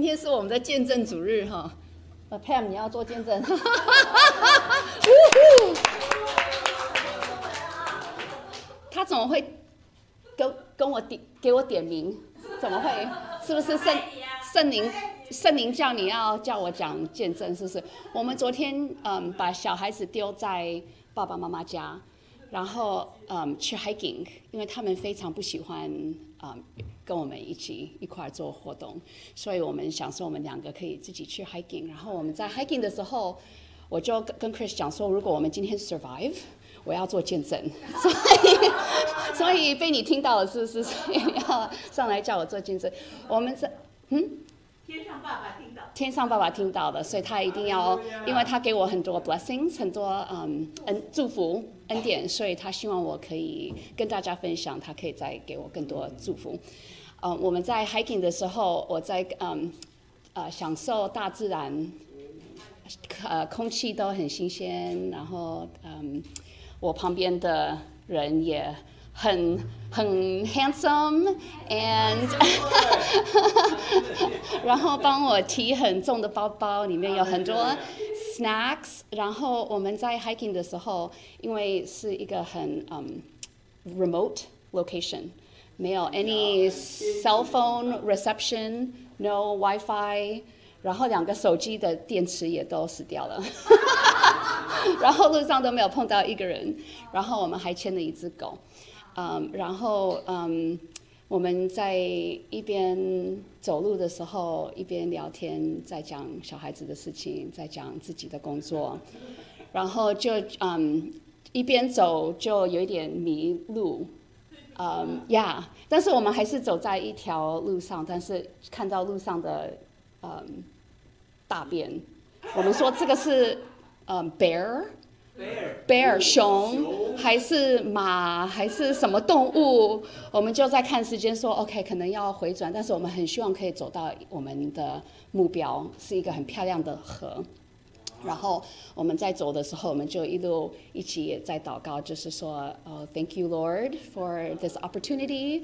今天是我们的见证主日哈，呃，Pam 你要做见证，他怎么会跟跟我点给我点名？怎么会？是不是圣圣灵圣灵叫你要叫我讲见证？是不是？我们昨天嗯把小孩子丢在爸爸妈妈家，然后嗯去 hiking，因为他们非常不喜欢嗯跟我们一起一块做活动，所以我们想说我们两个可以自己去 hiking。然后我们在 hiking 的时候，我就跟 Chris 讲说，如果我们今天 survive，我要做见证。所以所以被你听到了是不是？所以要上来叫我做见证。我们在嗯。天上爸爸听到，天上爸爸听到的，所以他一定要，因为他给我很多 blessings，很多嗯恩祝福恩典，所以他希望我可以跟大家分享，他可以再给我更多祝福。嗯，我们在 hiking 的时候，我在嗯呃享受大自然，呃空气都很新鲜，然后嗯我旁边的人也。很很 handsome and，然后帮我提很重的包包，里面有很多 snacks。然后我们在 hiking 的时候，因为是一个很嗯 remote location，没有 any cell phone reception，no WiFi，然后两个手机的电池也都死掉了，然后路上都没有碰到一个人，然后我们还牵了一只狗。嗯，然后嗯，我们在一边走路的时候，一边聊天，在讲小孩子的事情，在讲自己的工作，然后就嗯，一边走就有一点迷路，嗯呀，但是我们还是走在一条路上，但是看到路上的嗯大便，我们说这个是嗯 bear。Bear 熊还是马还是什么动物？我们就在看时间，说 OK，可能要回转，但是我们很希望可以走到我们的目标，是一个很漂亮的河。然后我们在走的时候，我们就一路一起也在祷告，就是说，呃，Thank you Lord for this opportunity,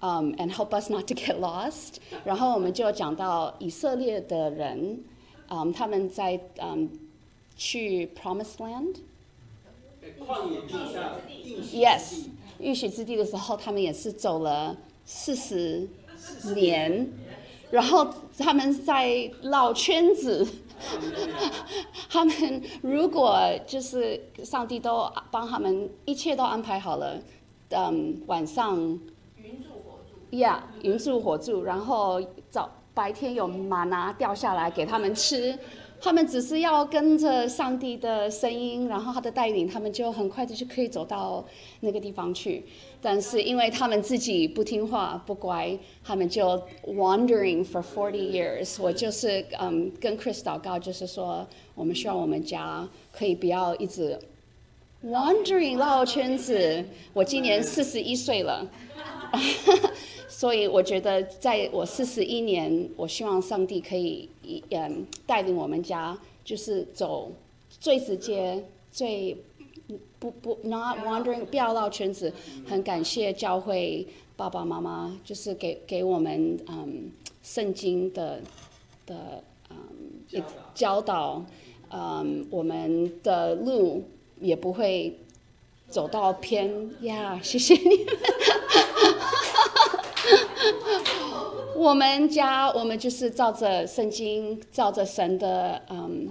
um, and help us not to get lost。然后我们就讲到以色列的人，嗯，他们在嗯。去 Promised Land。Yes，预许之地的时候，他们也是走了四十年，然后他们在绕圈子。他们如果就是上帝都帮他们，一切都安排好了，嗯，晚上云柱火柱，Yeah，云柱火柱，然后早白天有玛拿掉下来给他们吃。他们只是要跟着上帝的声音，然后他的带领，他们就很快的就可以走到那个地方去。但是因为他们自己不听话、不乖，他们就 wandering for forty years。我就是嗯跟 Chris 祷告，就是说我们希望我们家可以不要一直 wandering 绕圈子。我今年四十一岁了。所以我觉得，在我四十一年，我希望上帝可以嗯带领我们家，就是走最直接、最不不 not wandering 不要绕圈子。很感谢教会爸爸妈妈，就是给给我们嗯圣经的的嗯教导，嗯我们的路也不会走到偏呀。谢谢你们。我们家，我们就是照着圣经，照着神的，嗯，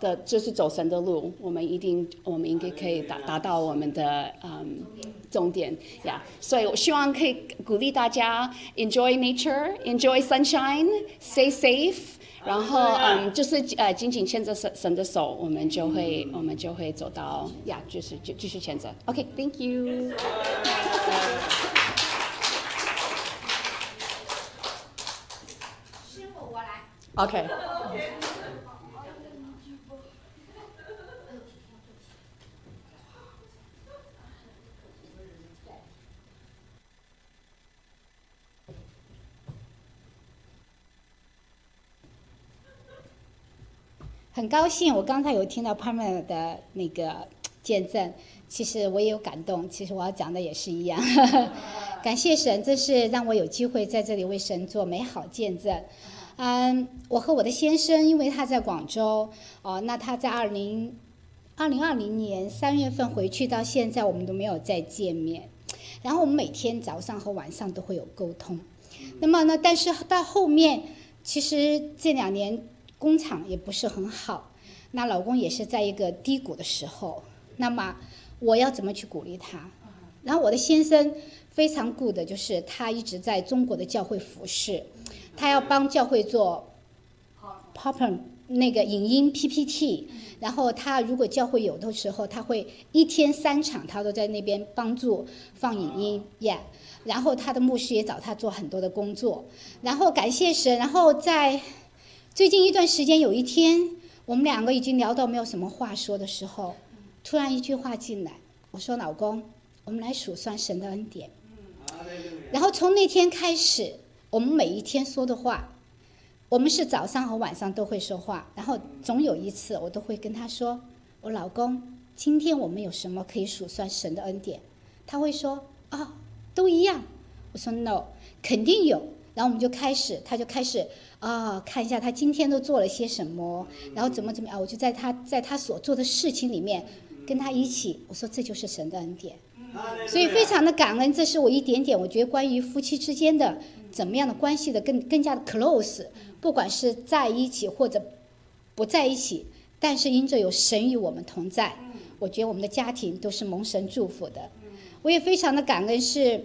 的，就是走神的路。我们一定，我们应该可以达达到我们的，嗯，终点呀。所以我希望可以鼓励大家，enjoy nature，enjoy sunshine，stay safe。然后，嗯，就是呃，紧紧牵着神神的手，我们就会，我们就会走到呀，就是就继续牵着。OK，Thank you。OK。很高兴，我刚才有听到 Pamela 的那个见证，其实我也有感动。其实我要讲的也是一样，感谢神，这是让我有机会在这里为神做美好见证。嗯，我和我的先生，因为他在广州，哦，那他在二零二零二零年三月份回去到现在，我们都没有再见面。然后我们每天早上和晚上都会有沟通。那么呢，但是到后面，其实这两年工厂也不是很好，那老公也是在一个低谷的时候。那么我要怎么去鼓励他？然后我的先生非常 good，就是他一直在中国的教会服侍，他要帮教会做 PowerPoint 那个影音 PPT，然后他如果教会有的时候，他会一天三场，他都在那边帮助放影音，Yeah。然后他的牧师也找他做很多的工作，然后感谢神，然后在最近一段时间，有一天我们两个已经聊到没有什么话说的时候，突然一句话进来，我说老公。我们来数算神的恩典。然后从那天开始，我们每一天说的话，我们是早上和晚上都会说话。然后总有一次，我都会跟他说：“我老公，今天我们有什么可以数算神的恩典？”他会说：“啊，都一样。”我说：“No，肯定有。”然后我们就开始，他就开始啊，看一下他今天都做了些什么，然后怎么怎么样。我就在他在他所做的事情里面跟他一起，我说：“这就是神的恩典。”所以非常的感恩，这是我一点点，我觉得关于夫妻之间的怎么样的关系的更更加的 close，不管是在一起或者不在一起，但是因着有神与我们同在，我觉得我们的家庭都是蒙神祝福的。我也非常的感恩，是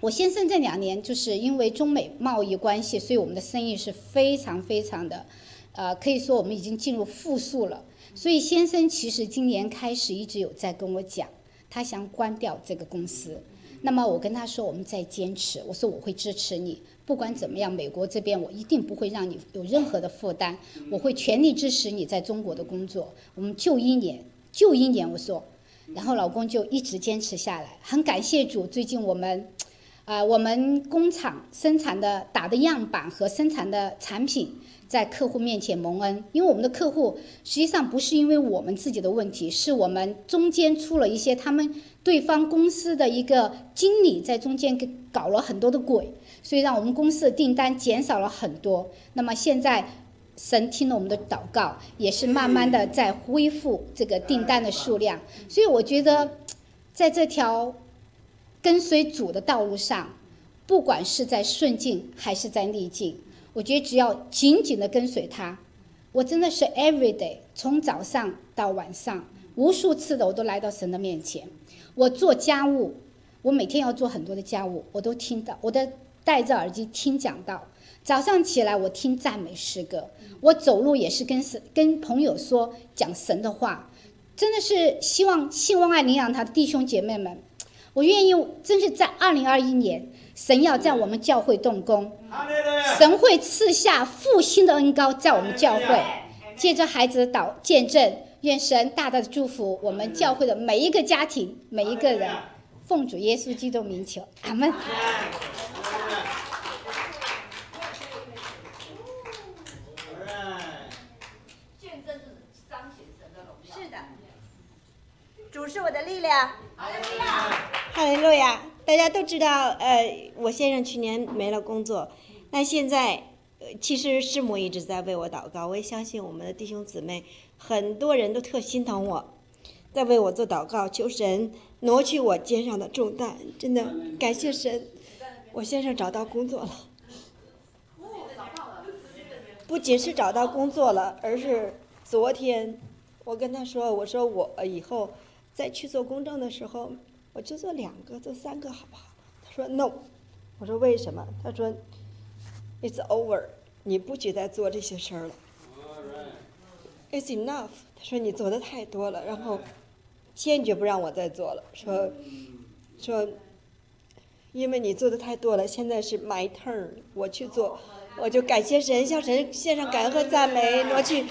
我先生这两年就是因为中美贸易关系，所以我们的生意是非常非常的，呃，可以说我们已经进入负数了。所以先生其实今年开始一直有在跟我讲。他想关掉这个公司，那么我跟他说，我们再坚持。我说我会支持你，不管怎么样，美国这边我一定不会让你有任何的负担，我会全力支持你在中国的工作。我们就一年，就一年，我说，然后老公就一直坚持下来。很感谢主，最近我们，啊，我们工厂生产的打的样板和生产的产品。在客户面前蒙恩，因为我们的客户实际上不是因为我们自己的问题，是我们中间出了一些他们对方公司的一个经理在中间给搞了很多的鬼，所以让我们公司的订单减少了很多。那么现在神听了我们的祷告，也是慢慢的在恢复这个订单的数量。所以我觉得，在这条跟随主的道路上，不管是在顺境还是在逆境。我觉得只要紧紧的跟随他，我真的是 every day 从早上到晚上无数次的我都来到神的面前。我做家务，我每天要做很多的家务，我都听到，我的戴着耳机听讲道。早上起来我听赞美诗歌，我走路也是跟神跟朋友说讲神的话，真的是希望信望爱领养他的弟兄姐妹们，我愿意，真是在二零二一年。神要在我们教会动工，神会赐下复兴的恩膏在我们教会，借着孩子的祷见证，愿神大大的祝福我们教会的每一个家庭、每一个人，奉主耶稣基督名求，阿门。见证彰显神的荣耀。是的，主是我的力量。哈利路亚，大家都知道，呃，我先生去年没了工作，那现在，呃，其实师母一直在为我祷告，我也相信我们的弟兄姊妹，很多人都特心疼我，在为我做祷告，求神挪去我肩上的重担，真的感谢神，我先生找到工作了，不仅是找到工作了，而是昨天我跟他说，我说我以后再去做公证的时候。我就做两个，做三个好不好？他说 no，我说为什么？他说 it's over，你不许再做这些事儿了。It's enough，他说你做的太多了，然后坚决不让我再做了。说说，因为你做的太多了，现在是 my turn，我去做，我就感谢神，向神献上感恩和赞美，挪去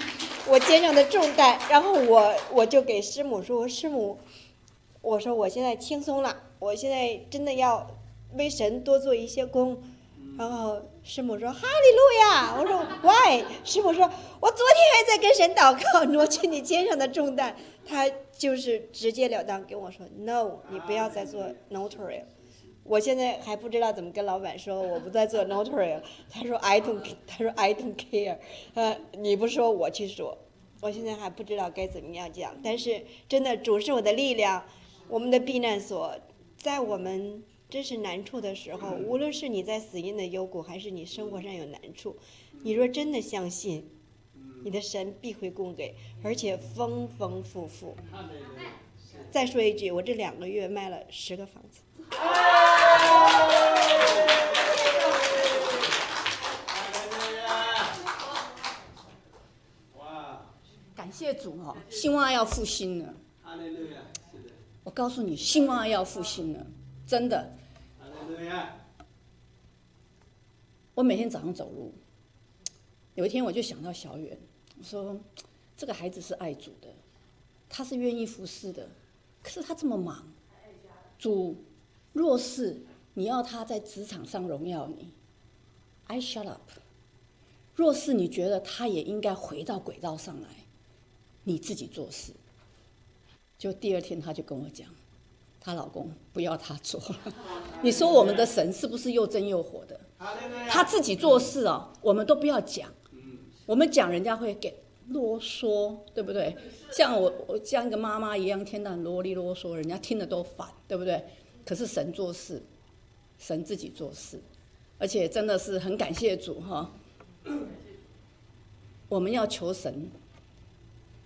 我肩上的重担，然后我我就给师母说，我师母。我说我现在轻松了，我现在真的要为神多做一些工。然后师母说：“哈利路亚！”我说：“Why？” 师母说：“我昨天还在跟神祷告，挪去你肩上的重担。”他就是直截了当跟我说：“No，你不要再做 notary。”我现在还不知道怎么跟老板说，我不再做 notary 了。他说 I don't，他说 I don't care，呃，你不说我去说，我现在还不知道该怎么样讲。但是真的，主是我的力量，我们的避难所，在我们真是难处的时候，无论是你在死荫的幽谷，还是你生活上有难处，你若真的相信，你的神必会供给，而且丰丰富富。再说一句，我这两个月卖了十个房子。哇，感谢主哦，兴旺要复兴了。我告诉你，兴旺要复兴了，真的。我每天早上走路，有一天我就想到小远，我说这个孩子是爱主的，他是愿意服侍的，可是他这么忙，主若是你要他在职场上荣耀你，I shut up。若是你觉得他也应该回到轨道上来，你自己做事。就第二天他就跟我讲，她老公不要她做了。你说我们的神是不是又真又火的？他自己做事哦，我们都不要讲，我们讲人家会给啰嗦，对不对？像我我像一个妈妈一样，天天啰里啰嗦，人家听了都烦，对不对？可是神做事，神自己做事，而且真的是很感谢主哈。我们要求神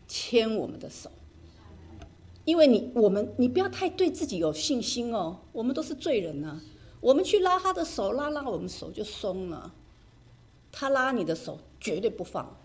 牵我们的手，因为你我们你不要太对自己有信心哦，我们都是罪人呐、我们去拉他的手，拉拉我们手就松了。他拉你的手绝对不放，